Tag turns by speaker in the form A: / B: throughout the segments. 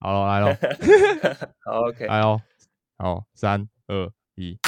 A: 好了，来喽，
B: 好，OK，
A: 来喽，好，三二一。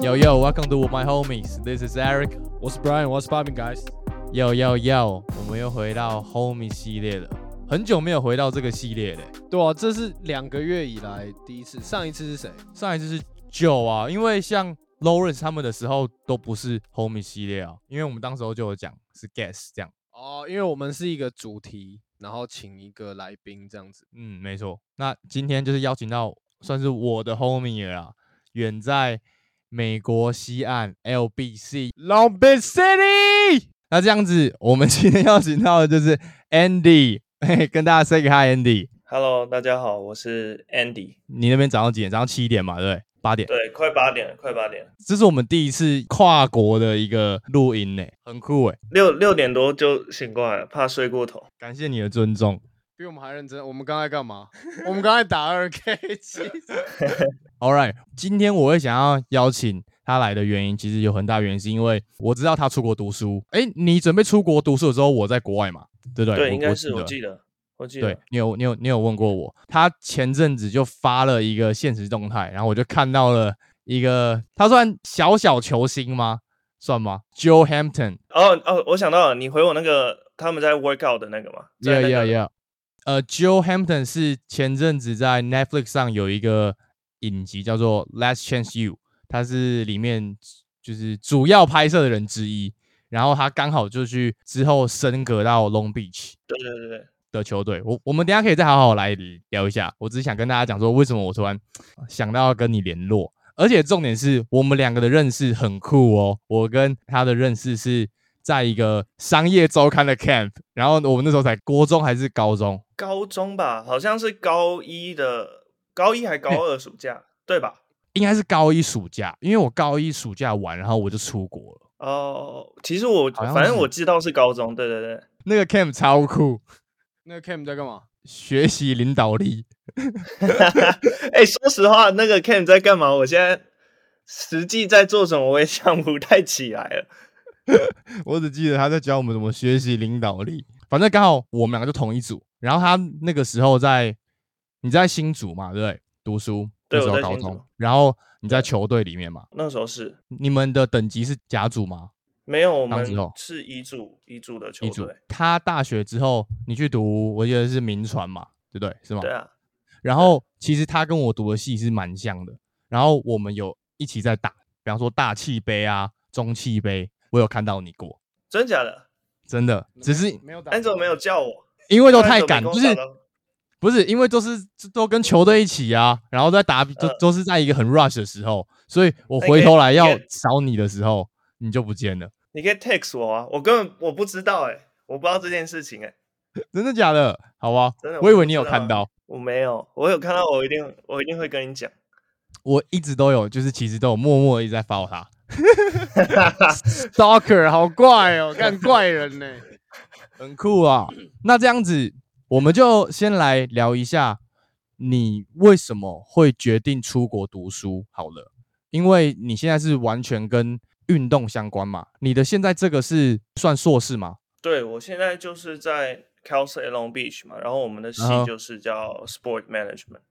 A: Yo yo, welcome to my homies. This is Eric.
C: 我是 Brian，我是 Bobbing guys。
A: Yo yo yo，我们又回到 homie 系列了，很久没有回到这个系列了。
C: 对啊，这是两个月以来第一次，上一次是谁？
A: 上一次是 Joe 啊，因为像 Lawrence 他们的时候都不是 homie 系列啊，因为我们当时候就有讲是 guest 这样。
C: 哦，因为我们是一个主题，然后请一个来宾这样子。
A: 嗯，没错。那今天就是邀请到算是我的 homie 了啦，远在美国西岸 LBC Long Beach City。那这样子，我们今天邀请到的就是 Andy，嘿，跟大家 say 个 hi，Andy。
B: Hello，大家好，我是 Andy。
A: 你那边早上几点？早上七点嘛，对不对？八点。
B: 对，快八点了，快八点了，
A: 这是我们第一次跨国的一个录音呢，很酷哎！
B: 六六点多就醒过来了，怕睡过头。
A: 感谢你的尊重。
C: 比我们还认真。我们刚才干嘛？我们刚才打二 K 七。
A: All right，今天我会想要邀请他来的原因，其实有很大原因是因为我知道他出国读书。哎，你准备出国读书的时候，我在国外嘛，对不对？
B: 对，应该是我
A: 记得。
B: 我记得
A: 对。你有你有你有问过我，他前阵子就发了一个现实动态，然后我就看到了一个，他算小小球星吗？算吗？Joe Hampton，
B: 哦哦，我想到了，你回我那个他们在 workout 的那个嘛
A: Yeah, yeah, yeah. 呃，Joe Hampton 是前阵子在 Netflix 上有一个影集叫做《Last Chance You》，他是里面就是主要拍摄的人之一。然后他刚好就去之后升格到 Long Beach
B: 对对对对，
A: 的球队。我我们等一下可以再好好来聊一下。我只是想跟大家讲说，为什么我突然想到要跟你联络，而且重点是我们两个的认识很酷哦。我跟他的认识是在一个商业周刊的 camp，然后我们那时候才国中还是高中。
B: 高中吧，好像是高一的，高一还高二暑假，对吧？
A: 应该是高一暑假，因为我高一暑假完，然后我就出国了。
B: 哦，其实我反正我知道是高中，对对对。
A: 那个 camp 超酷，
C: 那个 camp 在干嘛？
A: 学习领导力。
B: 哎、说实话，那个 camp 在干嘛？我现在实际在做什么，我也想不太起来了。
A: 我只记得他在教我们怎么学习领导力。反正刚好我们两个就同一组，然后他那个时候在你在新组嘛，对不对？读书
B: 对
A: 那时候高中然后你在球队里面嘛，
B: 那时候是
A: 你们的等级是甲组吗？
B: 没有，我们是乙组乙组的球队。。
A: 他大学之后你去读，我记得是民传嘛，对不对？是吗？
B: 对啊，
A: 然后其实他跟我读的系是蛮像的，然后我们有一起在打，比方说大气杯啊、中气杯，我有看到你过，
B: 真假的？
A: 真的，只是
C: 没有打。
B: 安总没有叫我，
A: 因为都太赶，就是不是因为都是都跟球队一起啊，然后在打都
B: 呃
A: 都是在一个很 rush 的时候，所以我回头来要找你的时候，你就不见了，
B: 你可以 text 我啊，我根本我不知道哎、我不知道这件事情哎、
A: 真的假的？好吧
B: 真的，
A: 我以为你有看到，
B: 我没有，我有看到，我一定我一定会跟你讲。
A: 我一直都有，就是其实都有默默地一直在 follow 他。
C: Stalker 好怪哦，干怪人呢。
A: 很酷啊！那这样子，我们就先来聊一下，你为什么会决定出国读书？好了，因为你现在是完全跟运动相关嘛。你的现在这个是算硕士吗？
B: 对我现在就是在 Cal State Long Beach 嘛，然后我们的系就是叫 Sport Management。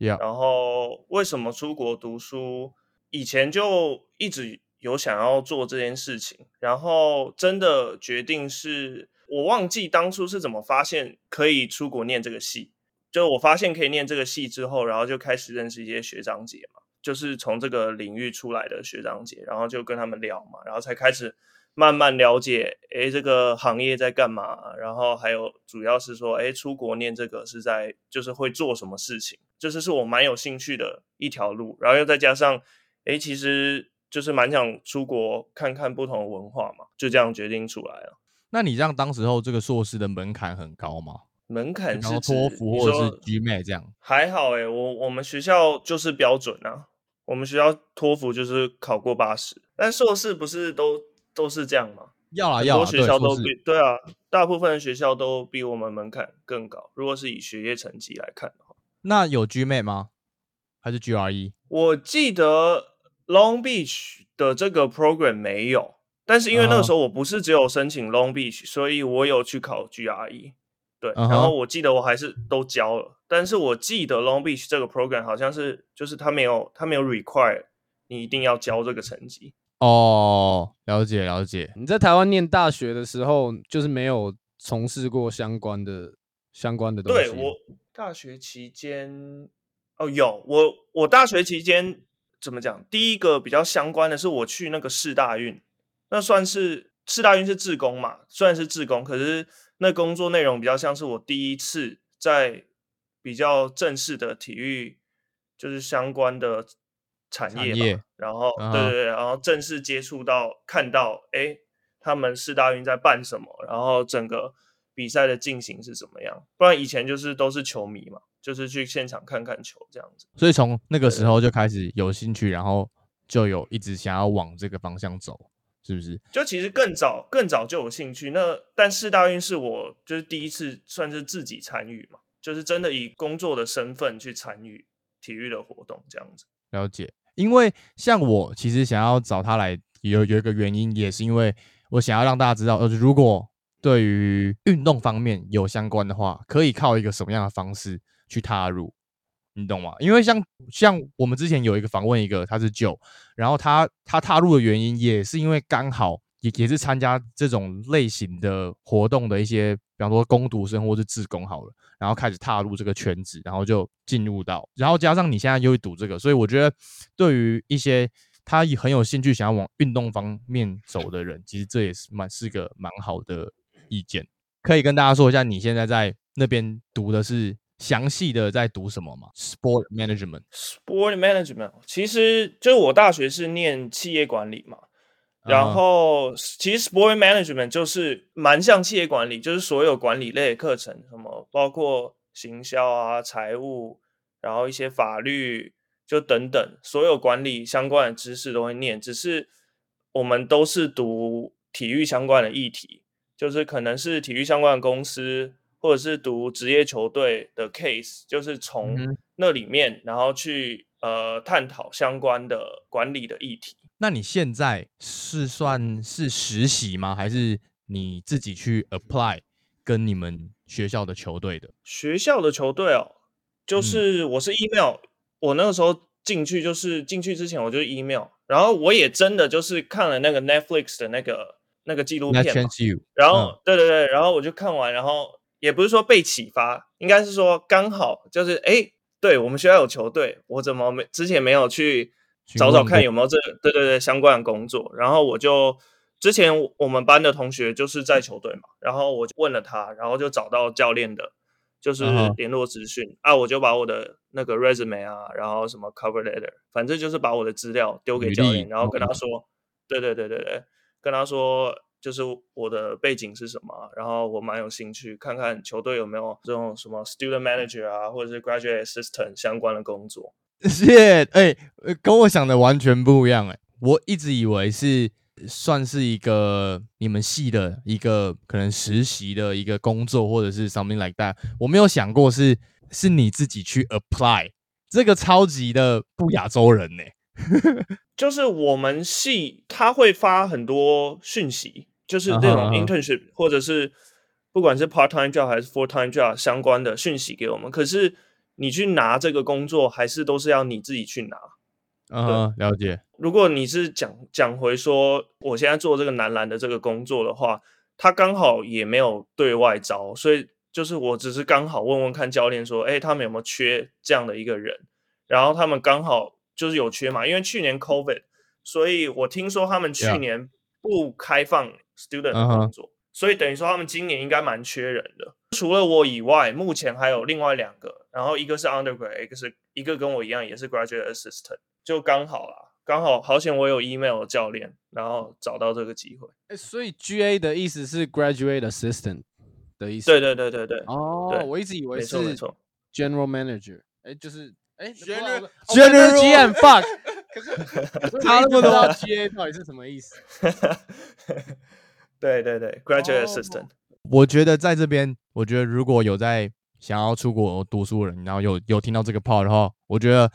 A: Yeah
B: 然后为什么出国读书？以前就一直有想要做这件事情，然后真的决定是我忘记当初是怎么发现可以出国念这个系。就我发现可以念这个系之后，然后就开始认识一些学长姐嘛，就是从这个领域出来的学长姐，然后就跟他们聊嘛，然后才开始慢慢了解，诶，这个行业在干嘛，然后还有主要是说，诶，出国念这个是在就是会做什么事情，就是是我蛮有兴趣的一条路，然后又再加上，诶，其实就是蛮想出国看看不同的文化嘛，就这样决定出来了。
A: 那你这样当时候这个硕士的门槛很高吗？
B: 门槛是
A: 托福或者是 GMAT 这样？
B: 还好诶、我我们学校就是标准啊，我们学校托福就是考过八十，但硕士不是都都是这样吗？
A: 要啊要啦，
B: 很多学校都
A: 对
B: 比对啊，大部分的学校都比我们门槛更高。如果是以学业成绩来看的话，
A: 那有 GMAT 吗？还是 E？GRE？
B: 我记得 Long Beach 的这个 program 没有，但是因为那个
A: 哦
B: 时候我不是只有申请 Long Beach，所以我有去考 GRE。对，然后我记得我还是都交了，但是我记得 Long Beach 这个 program 好像是就是他没有他没有 require 你一定要交这个成绩。
A: 哦，了解了解。
C: 你在台湾念大学的时候，就是没有从事过相关的相关的东西。
B: 对我大学期间，哦，有我我大学期间怎么讲？第一个比较相关的是我去那个市大运，那算是四大运是志工嘛，虽然是志工，可是那工作内容比较像是我第一次在比较正式的体育就是相关的产业吧，
A: 产业
B: 然后
A: 啊
B: 对对对，然后正式接触到看到，哎，他们四大运在办什么，然后整个比赛的进行是怎么样。不然以前就是都是球迷嘛，就是去现场看看球这样子。
A: 所以从那个时候就开始有兴趣，然后就有一直想要往这个方向走，是不是？
B: 就其实更早更早就有兴趣，那但四大运是我就是第一次算是自己参与嘛，就是真的以工作的身份去参与体育的活动这样子。
A: 了解。因为像我其实想要找他来，有有一个原因，也是因为我想要让大家知道，呃，如果对于运动方面有相关的话，可以靠一个什么样的方式去踏入，你懂吗？因为像像我们之前有一个访问一个他是九，然后他他踏入的原因也是因为刚好也也是参加这种类型的活动的一些，比方说攻读生或是自工好了，然后开始踏入这个圈子，然后就进入到，然后加上你现在又会读这个，所以我觉得对于一些他也很有兴趣想要往运动方面走的人，其实这也是蛮是个蛮好的意见。可以跟大家说一下，你现在在那边读的是详细的在读什么吗？Sport Management。
B: Sport management 其实就是我大学是念企业管理嘛，然
A: 啊
B: 后其实 sport management 就是蛮像企业管理，就是所有管理类的课程，什么包括行销啊、财务，然后一些法律，就等等，所有管理相关的知识都会念，只是我们都是读体育相关的议题，就是可能是体育相关的公司，或者是读职业球队的 case，就是从那里面，然后去呃探讨相关的管理的议题。
A: 那你现在是算是实习吗？还是你自己去 apply 跟你们学校的球队的？
B: 学校的球队哦，就
A: 嗯
B: 是我是 email，、我那个时候进去就是进去之前我就是 email，然后我也真的就是看了那个 Netflix 的那个那个纪录片然后、
A: 嗯
B: 对对对，然后我就看完，然后也不是说被启发，应该是说刚好就是哎，对我们学校有球队，我怎么没之前没有去找找看有没有这对对对相关的工作，然后我就之前我们班的同学就是在球队嘛，然后我就问了他，然后就找到教练的。就是联络资讯、啊，我就把我的那个 resume 啊，然后什么 cover letter，反正就是把我的资料丢给教练，然后跟他
A: 嗯
B: 说，对对对对对，跟他说就是我的背景是什么啊，然后我蛮有兴趣看看球队有没有这种什么 student manager 啊，或者是 graduate assistant 相关的工作。
A: 谢哎、呃跟我想的完全不一样哎、我一直以为是算是一个你们系的一个可能实习的一个工作，或者是 something like that。我没有想过是是你自己去 apply 这个超级的不亚洲人呢、
B: 就是我们系他会发很多讯息，就是这种 internship、或者是不管是 part time job 还是 full time job 相关的讯息给我们，可是你去拿这个工作，还是都是要你自己去拿。
A: 嗯哼，了解。
B: 如果你是讲讲回说，我现在做这个男篮的这个工作的话，他刚好也没有对外招，所以就是我只是刚好问问看教练说，哎，他们有没有缺这样的一个人？然后他们刚好就是有缺嘛，因为去年 COVID，所以我听说他们去年不开放 student 工作所以等于说他们今年应该蛮缺人的。除了我以外，目前还有另外两个，然后一个是 undergrad，一个是一个跟我一样也是 graduate assistant，就刚好啦，刚好好险我有 email 教练，然后找到这个机会。
C: 哎，所以 GA 的意思是 graduate assistant 的意思。
B: 对对对对对，
C: 哦
B: 对，
C: 我一直以为是
B: 没错。
C: general manager，哎，就是哎
A: General-
C: general GM fuck，可是
A: 差那么多
C: 不知道 GA 到底是什么意思？
B: 对对对，graduate assistant。
A: 我觉得在这边，我觉得如果有在想要出国读书的人，然后有有听到这个 part 的话，我觉得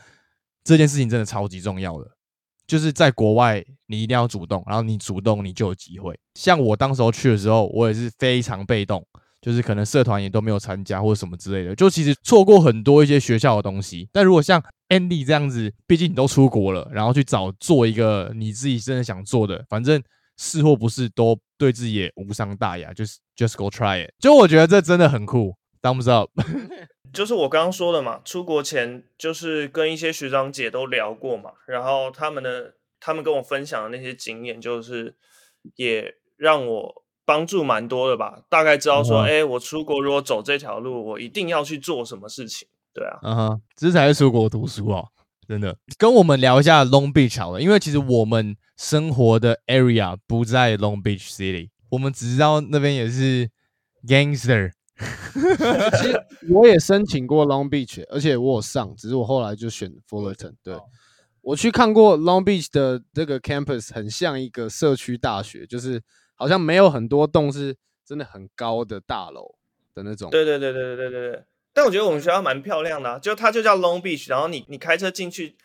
A: 这件事情真的超级重要的。就是在国外，你一定要主动，然后你主动，你就有机会。像我当时候去的时候，我也是非常被动，就是可能社团也都没有参加或者什么之类的，就其实错过很多一些学校的东西。但如果像 Andy 这样子，毕竟你都出国了，然后去找做一个你自己真的想做的，反正是或不是都对自己也无伤大雅，就是 just go try it。就我觉得这真的很酷，thumbs up。
B: 就是我刚刚说的嘛，出国前就是跟一些学长姐都聊过嘛，然后他们的他们跟我分享的那些经验，就是也让我帮助蛮多的吧。大概知道说，哎，我出国如果走这条路，我一定要去做什么事情。对啊，
A: 嗯哼，这才是出国读书哦，真的。跟我们聊一下 Long Beach 好了，因为其实我们生活的 area 不在 Long Beach City，我们只知道那边也是 gangster。
C: 其实我也申请过 Long Beach，而且我有上，只是我后来就选 Fullerton。对我去看过 Long Beach 的这个 campus，很像一个社区大学，就是好像没有很多栋是真的很高的大楼的那种。
B: 对对对对对对对对。但我觉得我们学校蛮漂亮的，就它就叫 Long Beach，然后你你开车进去。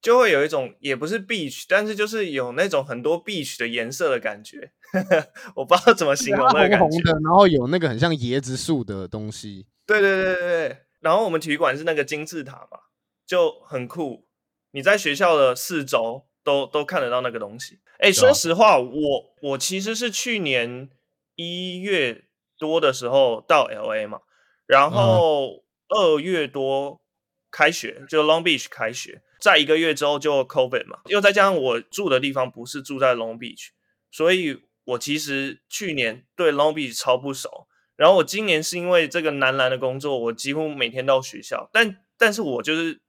B: 就会有一种也不是 beach，但是就是有那种很多 beach 的颜色的感觉，我不知道怎么形容那个感觉。
C: 然后有那个很像椰子树的东西。
B: 对对对对对。然后我们体育馆是那个金字塔嘛，就很酷。你在学校的四周都都看得到那个东西。哎，说实话，我我其实是去年一月多的时候到 LA 嘛，然后二月多开学，就 Long Beach 开学。在一个月之后就 COVID 嘛，又再加上我住的地方不是住在 Long Beach，所以我其实去年对 Long Beach 超不熟。然后我今年是因为这个男篮的工作，我几乎每天到学校，但但是我就是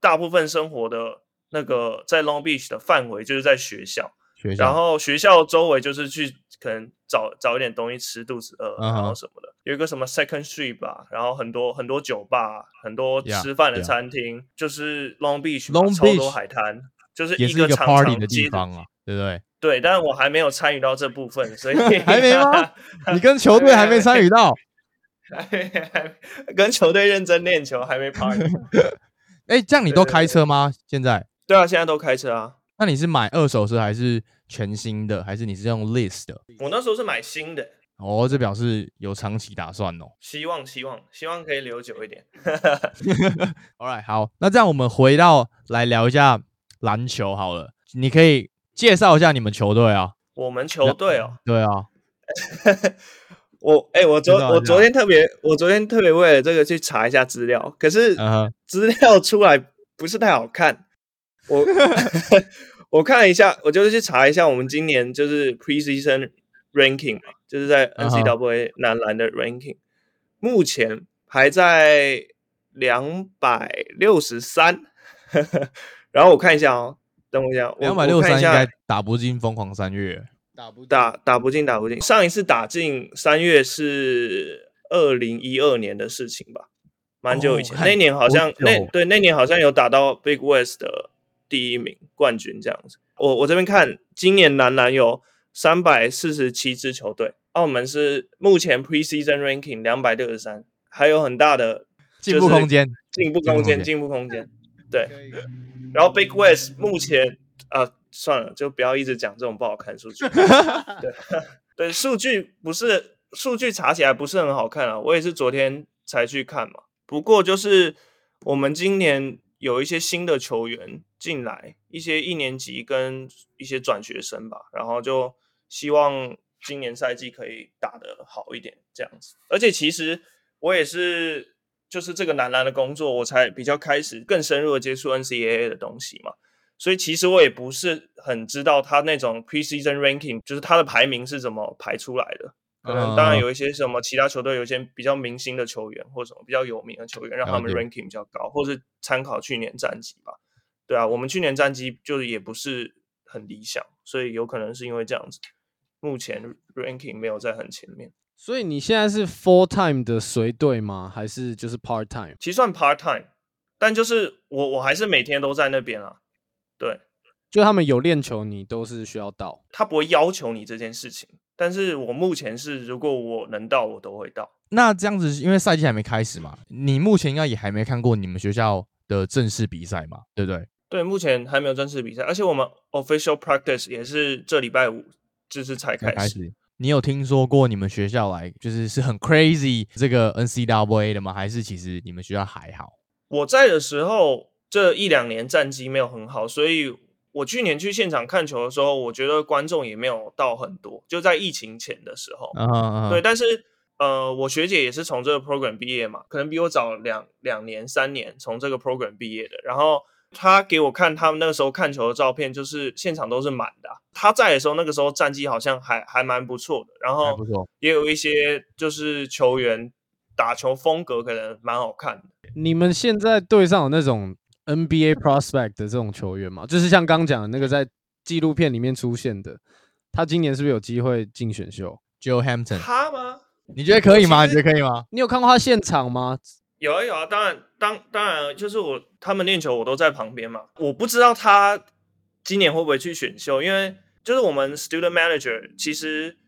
B: 大部分生活的那个在 Long Beach 的范围就是在学校。然后学校周围就是去可能找找一点东西吃，肚子饿，然后什么的。有一个什么 Second Street 吧，然后很多很多酒吧，很多吃饭的餐厅，就是 Long Beach，超多海滩，就是
A: 一个 party 的地方啊，对不对？
B: 对，但是我还没有参与到这部分，所以
A: 还没吗？你跟球队还没参与到，
B: 跟球队认真练球还没 party。
A: 哎，这样你都开车吗？现在？
B: 对啊，现在都开车啊。
A: 那你是买二手车还是全新的，还是你是用 list 的？
B: 我那时候是买新的。
A: 哦，这表示有长期打算哦。
B: 希望希望希望可以留久一点。
A: All right，好，那这样我们回到来聊一下篮球好了。你可以介绍一下你们球队啊？
B: 我们球队哦，
A: 对啊。
B: 我哎，我昨我昨天特别，我昨天特别为了这个去查一下资料，可是资料出来不是太好看。我我看一下，我就是去查一下我们今年就是 preseason ranking 嘛，就是在 NCAA 男篮的 ranking，目前排在两百六十三。然后我看一下哦，等我一下，
A: 两百六十三应该打不进疯狂三月，
B: 打不打打不进打不进。上一次打进三月是二零一二年的事情吧，蛮久以前。那年好像那对那年好像有打到 Big West 的。第一名冠军这样子，我我这边看今年男篮有三百四十七支球队，澳门是目前 preseason ranking 两百六十三，还有很大的
A: 进步空间，
B: 进步空间，进步空间。对，然后 Big West 目前啊，算了，就不要一直讲这种不好看数据。对 对，数据不是数据查起来不是很好看啊，我也是昨天才去看嘛。不过就是我们今年。有一些新的球员进来，一些一年级跟一些转学生吧，然后就希望今年赛季可以打得好一点这样子。而且其实我也是，就是这个男篮的工作，我才比较开始更深入的接触 NCAA 的东西嘛，所以其实我也不是很知道他那种 preseason ranking，就是他的排名是怎么排出来的。可能当然有一些什么其他球队有一些比较明星的球员或者什么比较有名的球员，让他们 ranking 比较高，或是参考去年战绩吧。对啊，我们去年战绩就也不是很理想，所以有可能是因为这样子，目前 ranking 没有在很前面。
C: 所以你现在是 full time 的随队吗？还是就是 part time？
B: 其实算 part time，但就是我我还是每天都在那边啊。对，
C: 就他们有练球，你都是需要到，
B: 他不会要求你这件事情。但是我目前是，如果我能到，我都会到。
A: 那这样子，因为赛季还没开始嘛，你目前应该也还没看过你们学校的正式比赛嘛，对不对？
B: 对，目前还没有正式比赛，而且我们 official practice 也是这礼拜五就是才开始。
A: 你有听说过你们学校来就是是很 crazy 这个 NCAA 的吗？还是其实你们学校还好？
B: 我在的时候这一两年战绩没有很好，所以。我去年去现场看球的时候，我觉得观众也没有到很多，就在疫情前的时候啊。对，但是呃，我学姐也是从这个 program 毕业嘛，可能比我早两两年、三年从这个 program 毕业的。然后她给我看他们那个时候看球的照片，就是现场都是满的。她在的时候，那个时候战绩好像还还蛮不错的。然后也有一些就是球员打球风格可能蛮好看的。
C: 你们现在队上有那种？NBA prospect 的这种球员嘛，就是像刚讲的那个在纪录片里面出现的，他今年是不是有机会进选秀
A: ？Joe Hampton，
B: 他吗？
A: 你觉得可以吗？你觉得可以吗？
C: 你有看过他现场吗？
B: 有啊有啊，当然当当然，就是我他们练球我都在旁边嘛。我不知道他今年会不会去选秀，因为就是我们 student manager 其实。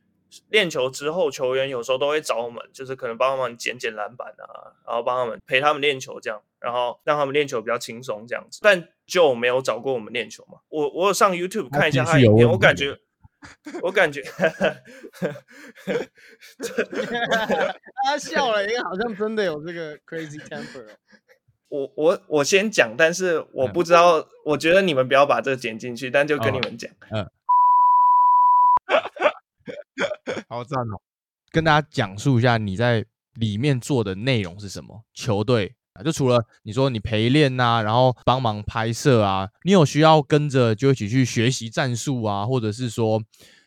B: 练球之后，球员有时候都会找我们，就是可能帮他们捡捡篮板啊，然后帮他们陪他们练球，这样，然后让他们练球比较轻松这样子。但就没有找过我们练球嘛。我我有上 YouTube 看一下他影片，我感觉，我感觉，
C: 他笑了，因为好像真的有这个 crazy temper。
B: 我我我先讲，但是我不知道，我觉得你们不要把这个剪进去，但就跟你们讲，嗯。
A: 好赞哦！跟大家讲述一下你在里面做的内容是什么？球队啊，就除了你说你陪练呐，然后帮忙拍摄啊，你有需要跟着就一起去学习战术啊，或者是说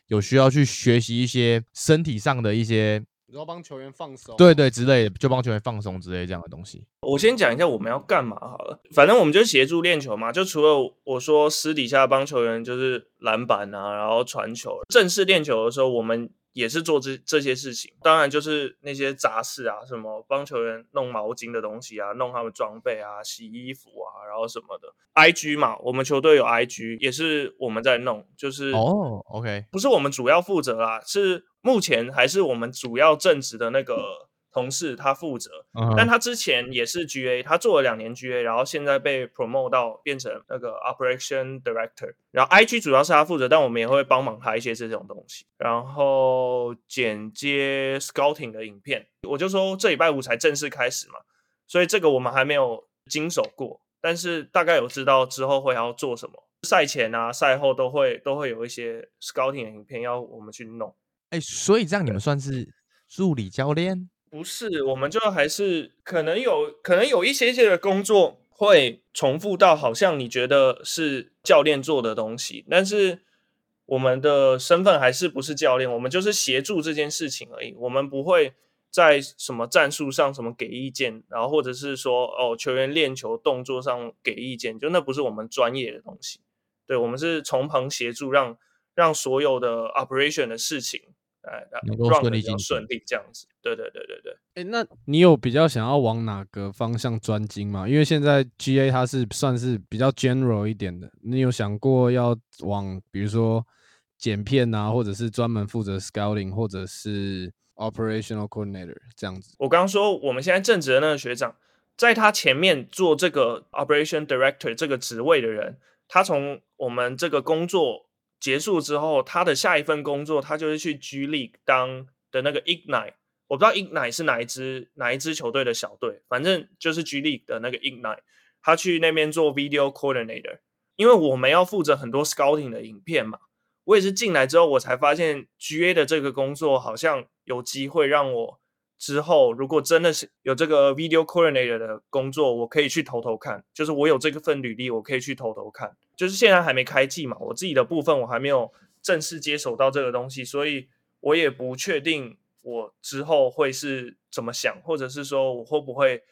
A: 有需要去学习一些身体上的一些。
C: 然后帮球员放松，
A: 对对之类的，就帮球员放松之类这样的东西。
B: 我先讲一下我们要干嘛好了，反正我们就协助练球嘛。就除了我说私底下帮球员就是篮板啊，然后传球，正式练球的时候我们。也是做这这些事情，当然就是那些杂事啊，什么帮球员弄毛巾的东西啊，弄他们装备啊，洗衣服啊，然后什么的。I G 嘛，我们球队有 I G，也是我们在弄，就是
A: 哦，OK，
B: 不是我们主要负责啦，是目前还是我们主要正职的那个。同事他负责，但他之前也是 GA，他做了两年 GA，然后现在被 promote 到变成那个 Operation Director，然后 IG 主要是他负责，但我们也会帮忙他一些这种东西，然后剪接 Scouting 的影片，我就说这礼拜五才正式开始嘛，所以这个我们还没有经手过，但是大概有知道之后会要做什么，赛前啊赛后都会都会有一些 Scouting 的影片要我们去弄，
A: 哎，所以这样你们算是助理教练？
B: 不是，我们就还是可能有可能有一些些的工作会重复到，好像你觉得是教练做的东西，但是我们的身份还是不是教练，我们就是协助这件事情而已。我们不会在什么战术上什么给意见，然后或者是说哦球员练球动作上给意见，就那不是我们专业的东西。对，我们是从旁协助，让让所有的 operation 的事情。哎，
A: 能够顺利进
B: 顺利这样子，对对对对对。
C: 哎，那你有比较想要往哪个方向专精吗？因为现在 GA 它是算是比较 general 一点的，你有想过要往比如说剪片啊，或者是专门负责 scouting，或者是 operational coordinator 这样子？
B: 我刚刚说我们现在正职的那个学长，在他前面做这个 operation director 这个职位的人，他从我们这个工作。结束之后，他的下一份工作，他就是去 G League 当的那个 Ignite。我不知道 Ignite 是哪一支哪一支球队的小队，反正就是 G League 的那个 Ignite。他去那边做 Video Coordinator，因为我们要负责很多 Scouting 的影片嘛。我也是进来之后，我才发现 GA 的这个工作好像有机会让我之后如果真的是有这个 Video Coordinator 的工作，我可以去投投看。就是我有这个份履历，我可以去投投看。就是现在还没开季嘛，我自己的部分我还没有正式接手到这个东西，所以我也不确定我之后会是怎么想，或者是说我会不会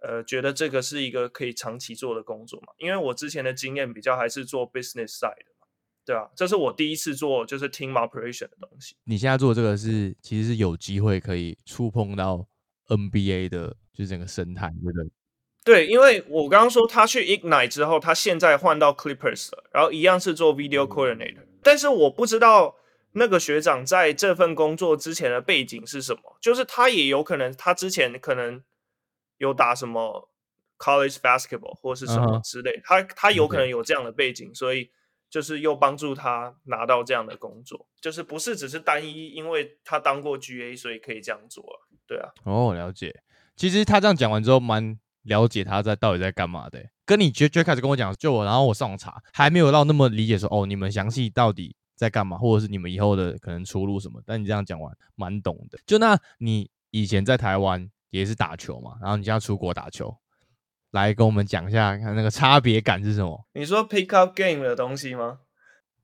B: 呃觉得这个是一个可以长期做的工作嘛？因为我之前的经验比较还是做 business side 的，对啊，这是我第一次做就是 team operation 的东西。
A: 你现在做这个是其实是有机会可以触碰到 NBA 的，就是整个生态，对不对？
B: 对，因为我刚刚说他去 Ignite 之后，他现在换到 Clippers 了，然后一样是做 Video Coordinator。但是我不知道那个学长在这份工作之前的背景是什么，就是他也有可能他之前可能有打什么 college basketball 或是什么之类，他他有可能有这样的背景，所以就是又帮助他拿到这样的工作，就是不是只是单一因为他当过 GA 所以可以这样做了，对啊。
A: 哦，了解。其实他这样讲完之后，蛮了解他在到底在干嘛的。跟你最最开始跟我讲，就我，然后我上网查，还没有到那么理解说，哦，你们详细到底在干嘛，或者是你们以后的可能出路什么。但你这样讲完，蛮懂的。就那你以前在台湾也是打球嘛，然后你现在出国打球，来跟我们讲一下，看那个差别感是什么？
B: 你说 pick up game 的东西吗？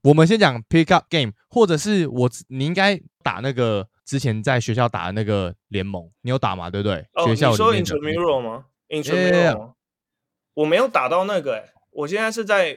A: 我们先讲 pick up game，或者是我你应该打那个。之前在学校打的那个联盟，你有打吗？对不对？学校
B: 你说 intramural 吗？intramural，我没有打到那个。哎，我现在是在，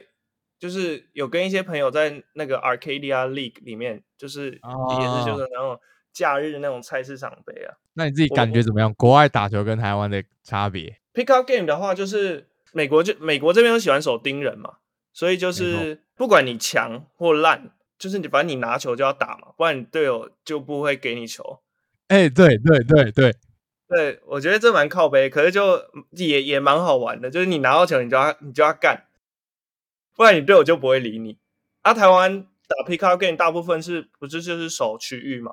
B: 就是有跟一些朋友在那个 Arcadia League 里面，就是也是就是那种假日那种菜市场杯啊。
A: 那你自己感觉怎么样？国外打球跟台湾的差别
B: ？Pick up game 的话，就是美国就美国这边都喜欢手盯人嘛，所以就是不管你强或烂。就是你，反正你拿球就要打嘛，不然你队友就不会给你球。
A: 哎，对对对对，
B: 对我觉得这蛮靠背，可是就也也蛮好玩的。就是你拿到球，你就要你就要干，不然你队友就不会理你。啊，台湾打 pick up game 大部分是不是就是守区域嘛？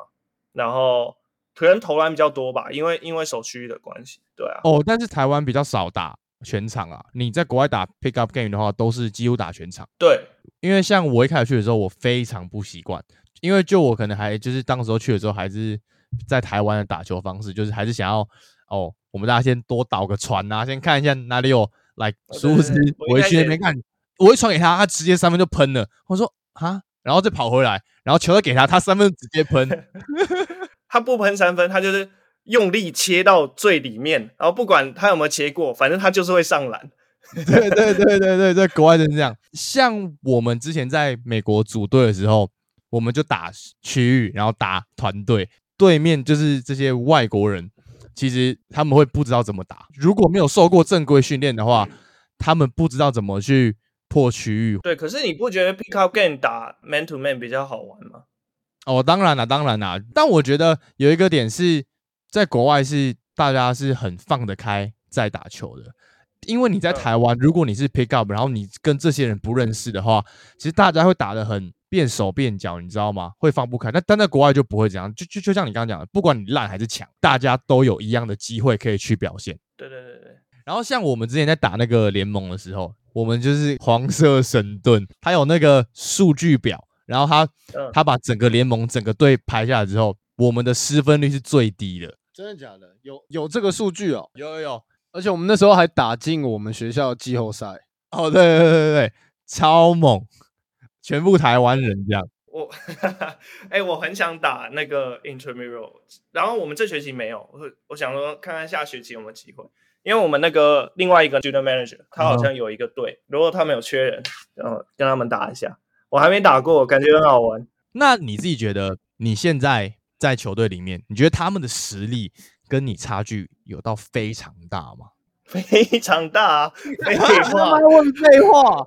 B: 然后可能投篮比较多吧，因为因为守区域的关系。对啊。
A: 哦，但是台湾比较少打全场啊。你在国外打 pick up game 的话，都是几乎打全场。
B: 对。
A: 因为像我一开始去的时候，我非常不习惯，因为就我可能还就是当时候去的时候，还是在台湾的打球方式，就是还是想要哦，我们大家先多倒个船啊，先看一下哪里有来殊不知 我一去那边看，我一传给他，他直接三分就喷了。我说啊，然后再跑回来，然后球再给他，他三分直接喷。
B: 他不喷三分，他就是用力切到最里面，然后不管他有没有切过，反正他就是会上篮。
A: 对对对对对，在国外就是这样。像我们之前在美国组队的时候，我们就打区域，然后打团队。对面就是这些外国人，其实他们会不知道怎么打。如果没有受过正规训练的话，他们不知道怎么去破区域。
B: 对，可是你不觉得 pick up game 打 man to man 比较好玩吗？
A: 哦，当然啦，当然啦。但我觉得有一个点是在国外是大家是很放得开在打球的。因为你在台湾，如果你是 pick up，然后你跟这些人不认识的话，其实大家会打得很变手变脚，你知道吗？会放不开。那但在国外就不会这样，就就就像你刚刚讲的，不管你烂还是强，大家都有一样的机会可以去表现。
B: 对对对对。
A: 然后像我们之前在打那个联盟的时候，我们就是黄色神盾，他有那个数据表，然后他他把整个联盟整个队排下来之后，我们的失分率是最低的。
C: 真的假的？有有这个数据哦？
A: 有有有。
C: 而且我们那时候还打进我们学校季后赛
A: 哦，对对对对对，超猛，全部台湾人这样。
B: 我哎，我很想打那个 intramural，然后我们这学期没有，我我想说看看下学期有没有机会，因为我们那个另外一个 student manager 他好像有一个队，如果他们有缺人，然后跟他们打一下。我还没打过，感觉很好玩。
A: 那你自己觉得你现在在球队里面，你觉得他们的实力？跟你差距有到非常大吗？
B: 非常大，废话，
C: 问废话，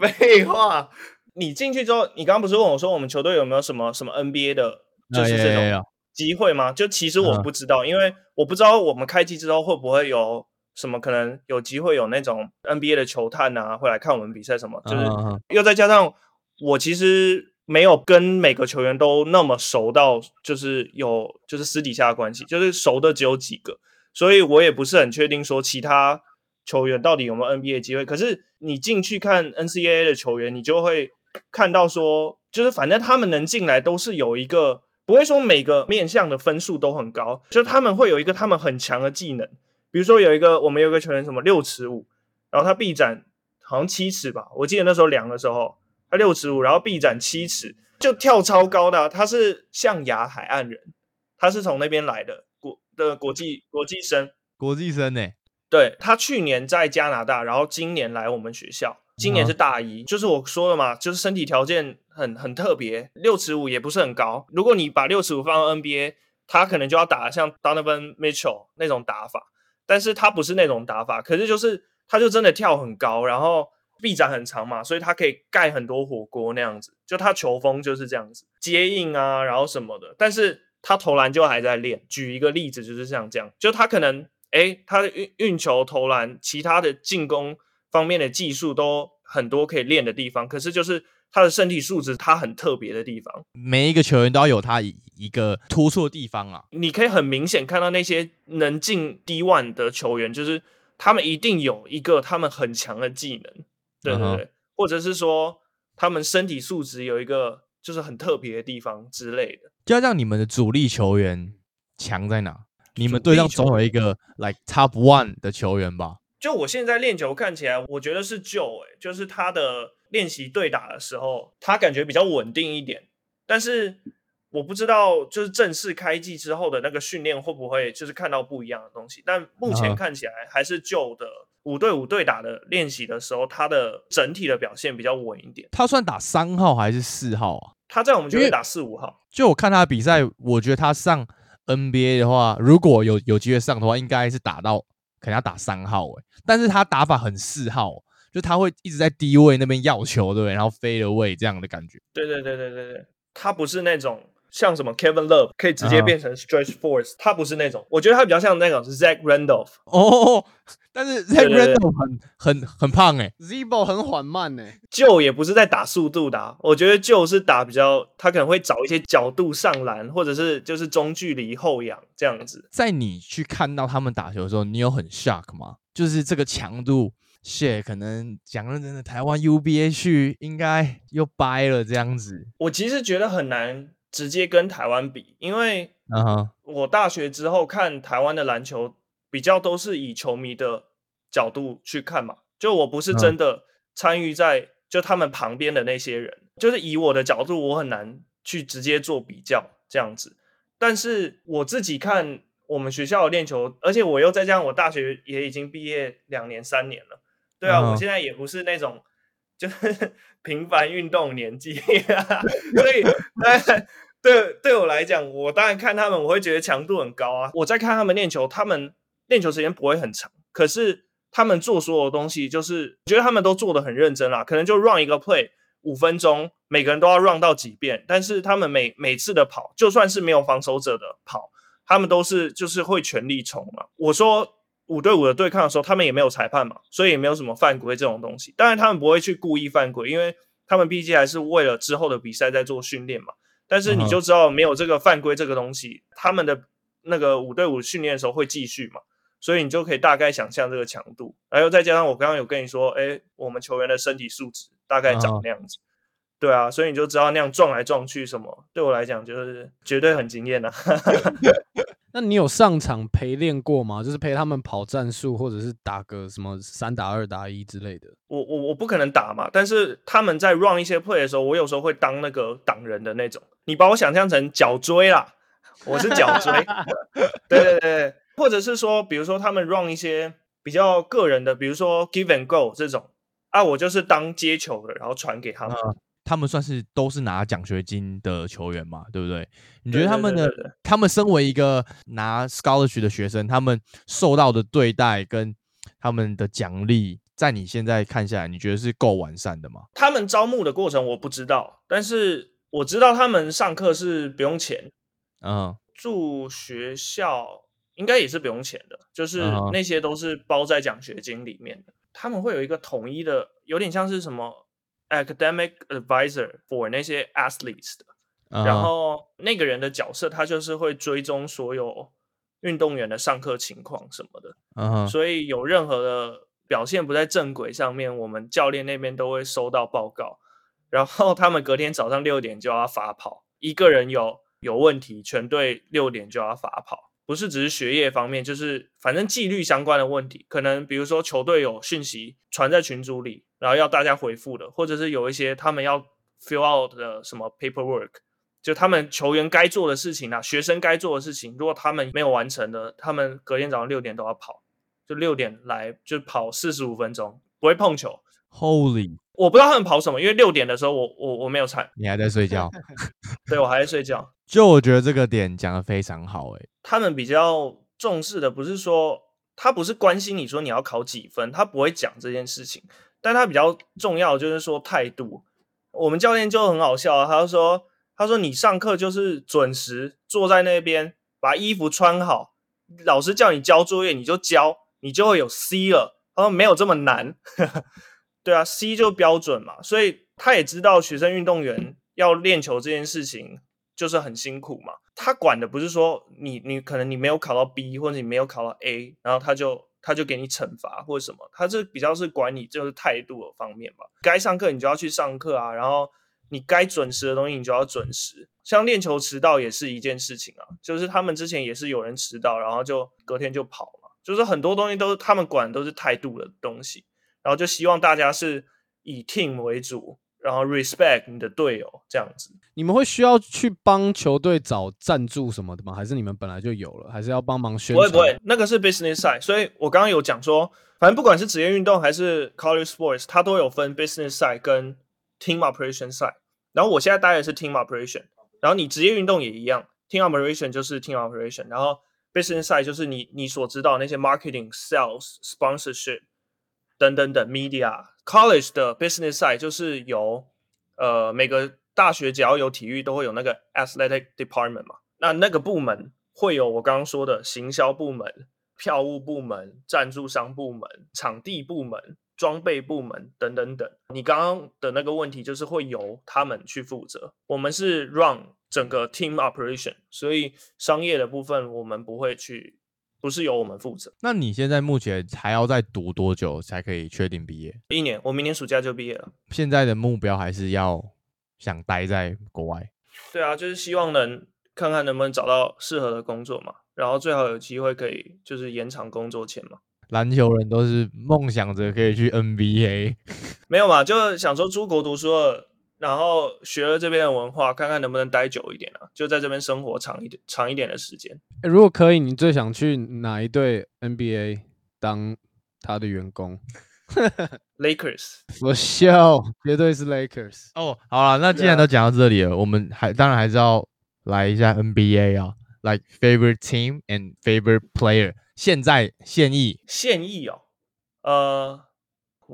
B: 废话。你进去之后，你刚刚不是问我说，我们球队有没有什么什么 NBA 的，就是这种机会吗？就其实我不知道，因为我不知道我们开机之后会不会有什么可能有机会有那种 NBA 的球探啊，会来看我们比赛什么。就是又再加上我其实。没有跟每个球员都那么熟到，就是有就是私底下的关系，就是熟的只有几个，所以我也不是很确定说其他球员到底有没有 NBA 机会。可是你进去看 NCAA 的球员，你就会看到说，就是反正他们能进来都是有一个，不会说每个面向的分数都很高，就他们会有一个他们很强的技能，比如说有一个我们有个球员什么六尺五，然后他臂展好像七尺吧，我记得那时候量的时候他。六尺五，然后臂展七尺，就跳超高的。他是象牙海岸人，他是从那边来的国的国际国际生，
A: 国际生呢？
B: 对他去年在加拿大，然后今年来我们学校，今年是大一。就是我说了嘛，就是身体条件很很特别，六尺五也不是很高。如果你把六尺五放到 NBA，他可能就要打像 Donovan Mitchell 那种打法，但是他不是那种打法，可是就是他就真的跳很高，然后。臂展很长嘛，所以他可以盖很多火锅那样子。就他球风就是这样子，接应啊，然后什么的。但是他投篮就还在练。举一个例子，就是像这样，就他可能哎，他的运运球、投篮，其他的进攻方面的技术都很多可以练的地方。可是就是他的身体素质，他很特别的地方。
A: 每一个球员都要有他一个突出的地方啊。
B: 你可以很明显看到那些能进 D one 的球员，就是他们一定有一个他们很强的技能。对对对，或者是说他们身体素质有一个就是很特别的地方之类的，
A: 就要让你们的主力球员强在哪？你们队上总有一个 like top one 的球员吧？
B: 就我现在练球看起来，我觉得是 Joe，哎，就是他的练习对打的时候，他感觉比较稳定一点。但是我不知道，就是正式开季之后的那个训练会不会就是看到不一样的东西？但目前看起来还是 Joe 的。五对五对打的练习的时候，他的整体的表现比较稳一点。
A: 他算打三号还是四号啊？
B: 他在我们这边打四五号。
A: 就我看他的比赛，我觉得他上 NBA 的话，如果有有机会上的话，应该是打到可能要打三号诶。但是他打法很四号，就他会一直在低位那边要球，对不对？然后飞了位这样的感觉。
B: 对对对对对对，他不是那种。像什么 Kevin Love 可以直接变成 Stretch Force，他不是那种，我觉得他比较像那种 Zach Randolph。
A: 哦，但是 Zach Randolph 很很很胖哎
C: ，Zebo 很缓慢哎，
B: 就也不是在打速度的，我觉得就是打比较，他可能会找一些角度上篮，或者是就是中距离后仰这样子。
A: 在你去看到他们打球的时候，你有很 shock 吗？就是这个强度。谢，可能讲认真的，台湾 UBA 去应该又掰了这样子。
B: 我其实觉得很难。直接跟台湾比，因为我大学之后看台湾的篮球，比较都是以球迷的角度去看嘛。就我不是真的参与在就他们旁边的那些人，就是以我的角度，我很难去直接做比较这样子。但是我自己看我们学校的练球，而且我又再加上我大学也已经毕业两年三年了，对啊，我现在也不是那种就是 频繁运动年纪，所以对，对我来讲，我当然看他们，我会觉得强度很高啊。我在看他们练球，他们练球时间不会很长，可是他们做所有东西，就是觉得他们都做的很认真啦。可能就 run 一个 play 五分钟，每个人都要 run 到几遍，但是他们每每次的跑，就算是没有防守者的跑，他们都是就是会全力冲嘛。我说五对五的对抗的时候，他们也没有裁判嘛，所以也没有什么犯规这种东西。当然他们不会去故意犯规，因为他们毕竟还是为了之后的比赛在做训练嘛。但是你就知道没有这个犯规这个东西，他们的那个五对五训练的时候会继续嘛，所以你就可以大概想象这个强度，然后再加上我刚刚有跟你说，哎，我们球员的身体素质大概长那样子，对啊，所以你就知道那样撞来撞去什么，对我来讲就是绝对很惊艳的。
C: 那你有上场陪练过吗？就是陪他们跑战术，或者是打个什么三打二打一之类的。
B: 我我我不可能打嘛，但是他们在 run 一些 play 的时候，我有时候会当那个挡人的那种。你把我想象成脚锥啦，我是脚锥。对对对，或者是说，比如说他们 run 一些比较个人的，比如说 give and go 这种啊，我就是当接球的，然后传给他们。
A: 他们算是都是拿奖学金的球员嘛，对不对？你觉得他们的他们身为一个拿 scholarship 的学生，他们受到的对待跟他们的奖励，在你现在看下来，你觉得是够完善的吗？
B: 他们招募的过程我不知道，但是我知道他们上课是不用钱，嗯，住学校应该也是不用钱的，就是那些都是包在奖学金里面的。他们会有一个统一的，有点像是什么？Academic advisor for 那些 athletes 的，然后那个人的角色，他就是会追踪所有运动员的上课情况什么的，所以有任何的表现不在正轨上面，我们教练那边都会收到报告，然后他们隔天早上六点就要罚跑，一个人有有问题，全队六点就要罚跑。不是只是学业方面，就是反正纪律相关的问题，可能比如说球队有讯息传在群组里，然后要大家回复的，或者是有一些他们要 fill out 的什么 paperwork，就他们球员该做的事情啊，学生该做的事情，如果他们没有完成的，他们隔天早上六点都要跑，就六点来就跑四十五分钟，不会碰球。
A: Holy，
B: 我不知道他们跑什么，因为六点的时候我我我没有踩，
A: 你还在睡觉？
B: 对，我还在睡觉。
A: 就我觉得这个点讲的非常好，诶，
B: 他们比较重视的不是说他不是关心你说你要考几分，他不会讲这件事情，但他比较重要就是说态度。我们教练就很好笑，他就说：“他说你上课就是准时坐在那边，把衣服穿好，老师叫你交作业你就交，你就会有 C 了。”他说：“没有这么难。”对啊，C 就标准嘛，所以他也知道学生运动员要练球这件事情就是很辛苦嘛。他管的不是说你你可能你没有考到 B 或者你没有考到 A，然后他就他就给你惩罚或者什么，他这比较是管你就是态度的方面吧。该上课你就要去上课啊，然后你该准时的东西你就要准时。像练球迟到也是一件事情啊，就是他们之前也是有人迟到，然后就隔天就跑嘛，就是很多东西都是他们管都是态度的东西，然后就希望大家是以 team 为主。然后 respect 你的队友这样子，
C: 你们会需要去帮球队找赞助什么的吗？还是你们本来就有了？还是要帮忙宣传？
B: 不会不会，那个是 business side。所以我刚刚有讲说，反正不管是职业运动还是 college sports，它都有分 business side 跟 team operation side。然后我现在待的是 team operation，然后你职业运动也一样，team operation 就是 team operation，然后 business side 就是你你所知道那些 marketing、sales、sponsorship 等等等 media。College 的 business side 就是由呃每个大学只要有体育都会有那个 athletic department 嘛，那那个部门会有我刚刚说的行销部门、票务部门、赞助商部门、场地部门、装备部门等等等。你刚刚的那个问题就是会由他们去负责，我们是 run 整个 team operation，所以商业的部分我们不会去。不是由我们负责。
A: 那你现在目前还要再读多久才可以确定毕业？
B: 一年，我明年暑假就毕业了。
A: 现在的目标还是要想待在国外。
B: 对啊，就是希望能看看能不能找到适合的工作嘛，然后最好有机会可以就是延长工作签嘛。
A: 篮球人都是梦想着可以去 NBA，
B: 没有嘛，就想说出国读书了。然后学了这边的文化，看看能不能待久一点啊，就在这边生活长一点、长一点的时间。
C: 如果可以，你最想去哪一队 NBA 当他的员工？
B: Lakers，
C: 我笑，绝对是 Lakers。
A: 哦，好了，那既然都讲到这里了，我们还当然还是要来一下 NBA 啊，like favorite team and favorite player。现在现役，
B: 现役哦，呃。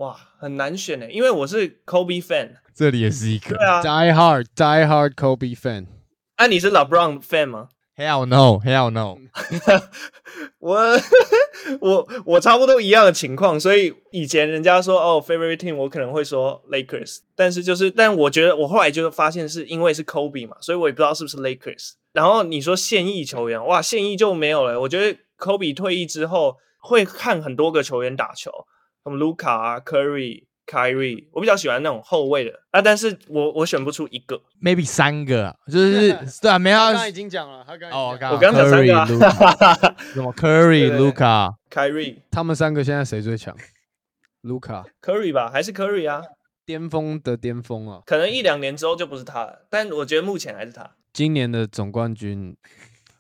B: 哇，很难选呢，因为我是 Kobe fan，
A: 这里也是一个，
B: 对啊
C: ，Die Hard Die Hard Kobe fan。
B: 啊，你是 LeBron fan 吗
A: ？Hell no，Hell no。
B: 我我我差不多一样的情况，所以以前人家说哦 favorite team，我可能会说 Lakers，但是就是，但我觉得我后来就发现是因为是 Kobe 嘛，所以我也不知道是不是 Lakers。然后你说现役球员，哇，现役就没有了。我觉得 Kobe 退役之后会看很多个球员打球。什么卢卡啊，Curry、Kyrie，我比较喜欢那种后卫的。啊，但是我我选不出一个
A: ，maybe 三个，就是 对啊，没有，
C: 刚刚已经讲了，他刚
A: 哦，
B: 我刚讲三个，
A: 什么 Curry、卢卡、
B: Kyrie，
C: 他们三个现在谁最强？卢卡、
B: Curry 吧，还是 Curry 啊？
C: 巅峰的巅峰啊，
B: 可能一两年之后就不是他了，但我觉得目前还是他。
C: 今年的总冠军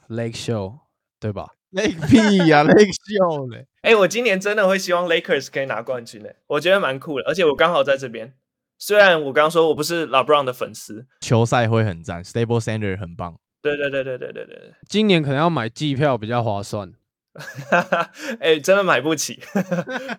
C: Lake Show，对吧
A: ？Lake 屁呀，Lake Show 嘞。
B: 哎，我今年真的会希望 Lakers 可以拿冠军嘞，我觉得蛮酷的，而且我刚好在这边。虽然我刚刚说我不是 LeBron 的粉丝，
A: 球赛会很赞，Stable Center 很棒。
B: 对对对对对对对，
C: 今年可能要买季票比较划算。
B: 哎，真的买不起。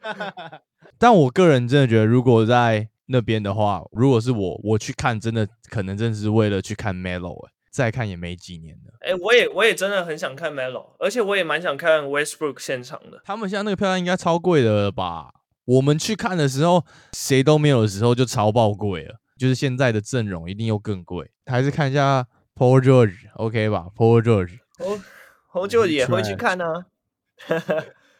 A: 但我个人真的觉得，如果在那边的话，如果是我，我去看，真的可能真的是为了去看 Melo 哎。再看也没几年了。
B: 哎，我也我也真的很想看 Melo，而且我也蛮想看 Westbrook 现场的。
A: 他们现在那个票价应该超贵的吧？我们去看的时候，谁都没有的时候就超爆贵了。就是现在的阵容一定又更贵。还是看一下 Paul George，OK 吧？Paul
B: George 也会去看呢。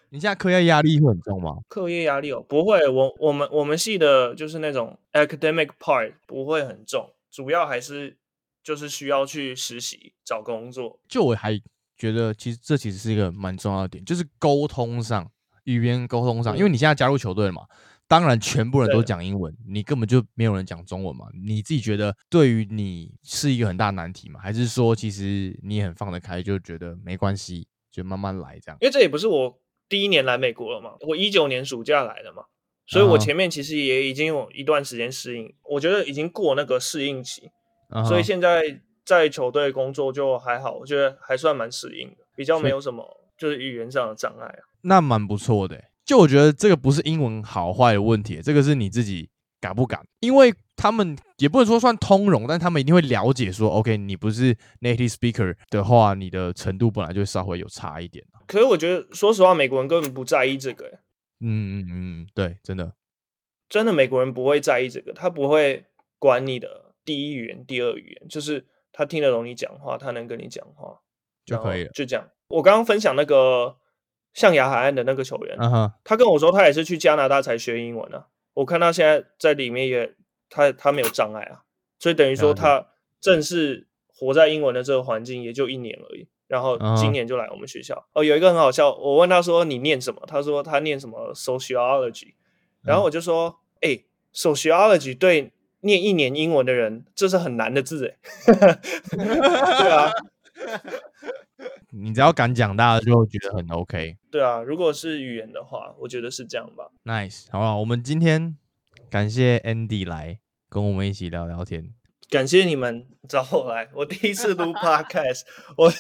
A: 你现在课业压力会很重吗？
B: 课业压力哦，不会。我我们我们系的就是那种 academic part 不会很重，主要还是。就是需要去实习找工作，
A: 就我还觉得其实这其实是一个蛮重要的点，就是沟通上语言沟通上，因为你现在加入球队了嘛，当然全部人都讲英文，你根本就没有人讲中文嘛。你自己觉得对于你是一个很大难题吗？还是说其实你也很放得开，就觉得没关系，就慢慢来这样？
B: 因为这也不是我第一年来美国了嘛，我一九年暑假来的嘛，所以我前面其实也已经有一段时间适应，我觉得已经过那个适应期。所以现在在球队工作就还好，我觉得还算蛮适应的，比较没有什么就是语言上的障碍啊。
A: 那蛮不错的，就我觉得这个不是英文好坏的问题，这个是你自己敢不敢，因为他们也不能说算通融，但他们一定会了解说，OK，你不是 native speaker 的话，你的程度本来就稍微有差一点
B: 可是我觉得，说实话，美国人根本不在意这个、欸，
A: 嗯嗯嗯，对，真的，
B: 真的美国人不会在意这个，他不会管你的第一语言、第二语言，就是他听得懂你讲话，他能跟你讲话
A: 就可以了。
B: 就这样。我刚刚分享那个象牙海岸的那个球员，他跟我说他也是去加拿大才学英文啊。我看他现在在里面也，他他没有障碍啊，所以等于说他正式活在英文的这个环境也就一年而已。然后
A: 嗯
B: 今年就来我们学校。哦，有一个很好笑，我问他说你念什么？他说他念什么 sociology，然
A: 嗯
B: 后我就说，哎、s o c i o l o g y 对念一年英文的人，这是很难的字哎。对啊，
A: 你只要敢讲，大家就会觉得很 OK。
B: 对啊，如果是语言的话，我觉得是这样吧。
A: Nice，好吧，我们今天感谢 Andy 来跟我们一起聊聊天。
B: 感谢你们找我来，我第一次录 podcast，我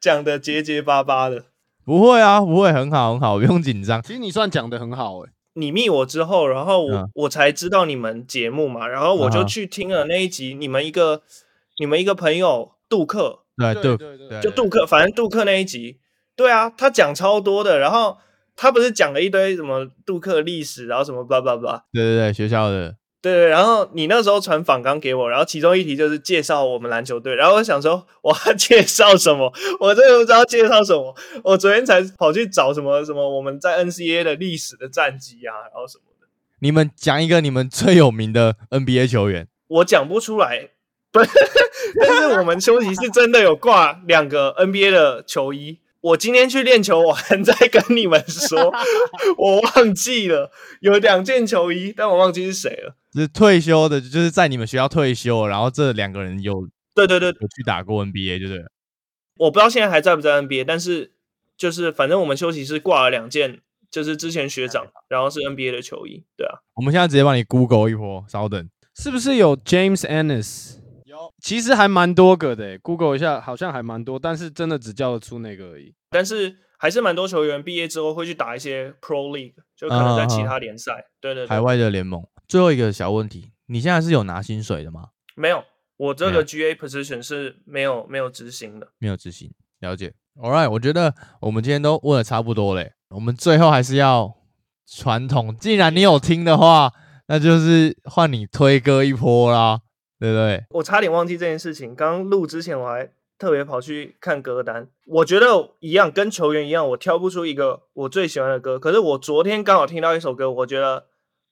B: 讲的结结巴巴的。
A: 不会啊，不会，很好，很好，不用紧张。
C: 其实你算讲的很好哎、
B: 你密我之后，然后我、
A: 嗯。
B: 我才知道你们节目嘛，然后我就去听了那一集，你们一个你们一个朋友杜克，
A: 对对
C: 对对
A: 对。
B: 就杜克，反正杜克那一集，对啊，他讲超多的，然后他不是讲了一堆什么杜克历史，然后什么叭叭叭，
A: 对对对，学校的
B: 对对，然后你那时候传访纲给我，然后其中一题就是介绍我们篮球队，然后我想说我要介绍什么，我真的不知道介绍什么。我昨天才跑去找什么什么我们在 NCAA 的历史的战绩啊，然后什么的，
A: 你们讲一个你们最有名的 NBA 球员。
B: 我讲不出来。不，但是我们休息室真的有挂两个 NBA 的球衣。我今天去练球，我还在跟你们说，我忘记了有两件球衣，但我忘记是谁了。
A: 是退休的，就是在你们学校退休，然后这两个人有
B: 对对对，
A: 有去打过 NBA，就对了。
B: 我不知道现在还在不在 NBA，但是就是反正我们休息室挂了两件，就是之前学长，然后是 NBA 的球衣，对啊，
A: 我们现在直接帮你 Google 一波，稍等。
C: 是不是有 James Ennis？有，其实还蛮多个的、欸、，Google 一下，好像还蛮多，但是真的只叫得出那个而已。
B: 但是还是蛮多球员毕业之后会去打一些 Pro League，就可能在其他联赛，对对对，
A: 海外的联盟。最后一个小问题，你现在是有拿薪水的吗？
B: 没有，我这个 GA position 是没有没有执行的，
A: 没有执行，了解。All right，我觉得我们今天都问的差不多嘞，我们最后还是要传统。既然你有听的话，那就是换你推歌一波啦，对不对？
B: 我差点忘记这件事情，刚刚录之前我还特别跑去看歌单，我觉得一样，跟球员一样，我挑不出一个我最喜欢的歌。可是我昨天刚好听到一首歌，我觉得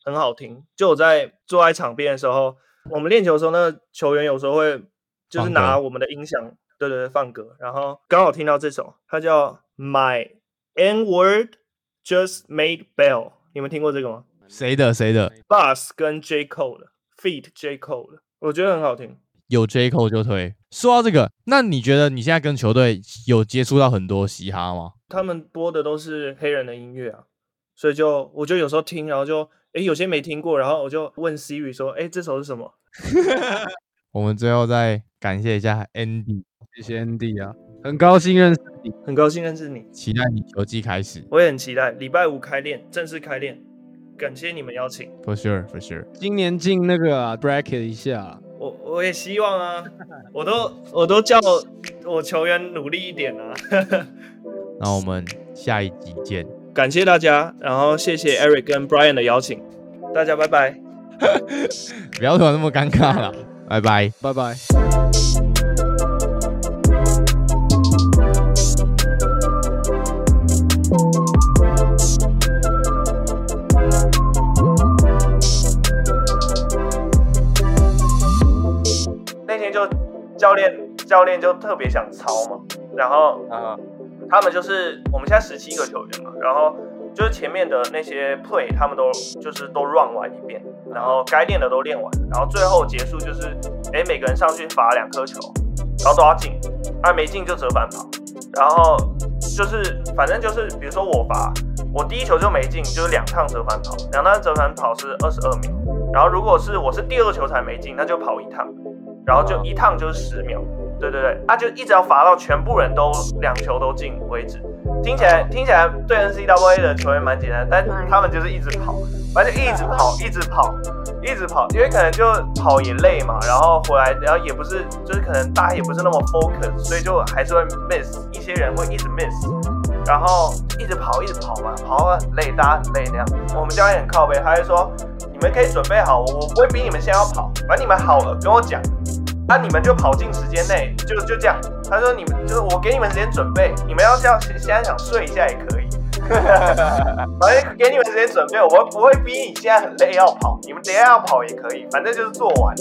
B: 很好听。就我在坐在场边的时候，我们练球的时候，那个球员有时候会就是拿我们的音响，对对对，放歌，然后刚好听到这首，它叫 My N Word Just Made Bell，你们听过这个吗
A: 谁的谁的
B: ？？Bus 跟 J Cole 的 Feat J Cole 的，我觉得很好听。
A: 有 J Cole 就推。说到这个，那你觉得你现在跟球队有接触到很多嘻哈吗？
B: 他们播的都是黑人的音乐啊，所以就我就有时候听，然后就诶有些没听过，然后我就问 Siri 说，诶这首是什么？
A: 我们最后再感谢一下 Andy，
C: 谢谢 Andy 啊，很高兴认识你。
B: 很高兴认识你，
A: 期待你球季开始。
B: 我也很期待礼拜五开练，正式开练，感谢你们邀请
A: ，For sure, for sure。
C: 今年进那个啊 bracket 一下，
B: 我我也希望啊，我都我都叫我球员努力一点啊，
A: 那我们下一集见。
B: 感谢大家，然后谢谢 Eric 跟 Brian 的邀请，大家拜拜。
A: 不要突然那么尴尬了，拜拜。
C: 拜拜。
B: 教练教练就特别想抄嘛，然后
A: 啊，
B: 他们就是我们现在十七个球员嘛，然后就是前面的那些 play 他们都就是都 run 完一遍，然后该练的都练完，然后最后结束就是，哎，每个人上去罚两颗球，然后都要进，啊没进就折返跑，然后就是反正就是比如说我罚，我第一球就没进，就是两趟折返跑，两趟折返跑是二十二秒，然后如果是我是第二球才没进，那就跑一趟，然后就一趟就是十秒。对对对，他就一直要罚到全部人都两球都进为止。听起来听起来对 N C W A 的球员蛮简单，但他们就是一直跑，反正一直跑，一直跑，一直跑，因为可能就跑也累嘛，然后回来，然后也不是，就是可能大家也不是那么 focus，所以就还是会 miss，一些人会一直 miss，然后一直跑，一直跑嘛，跑很累，大家很累那样。我们教练很靠背，他就说你们可以准备好，我我不会逼你们现在要跑，反正你们好了跟我讲。啊！你们就跑进时间内，就就这样。他说：“你们就是我给你们时间准备，你们要是要现在想睡一下也可以。反正给你们时间准备，我不会逼你现在很累要跑，你们等下要跑也可以，反正就是做完。”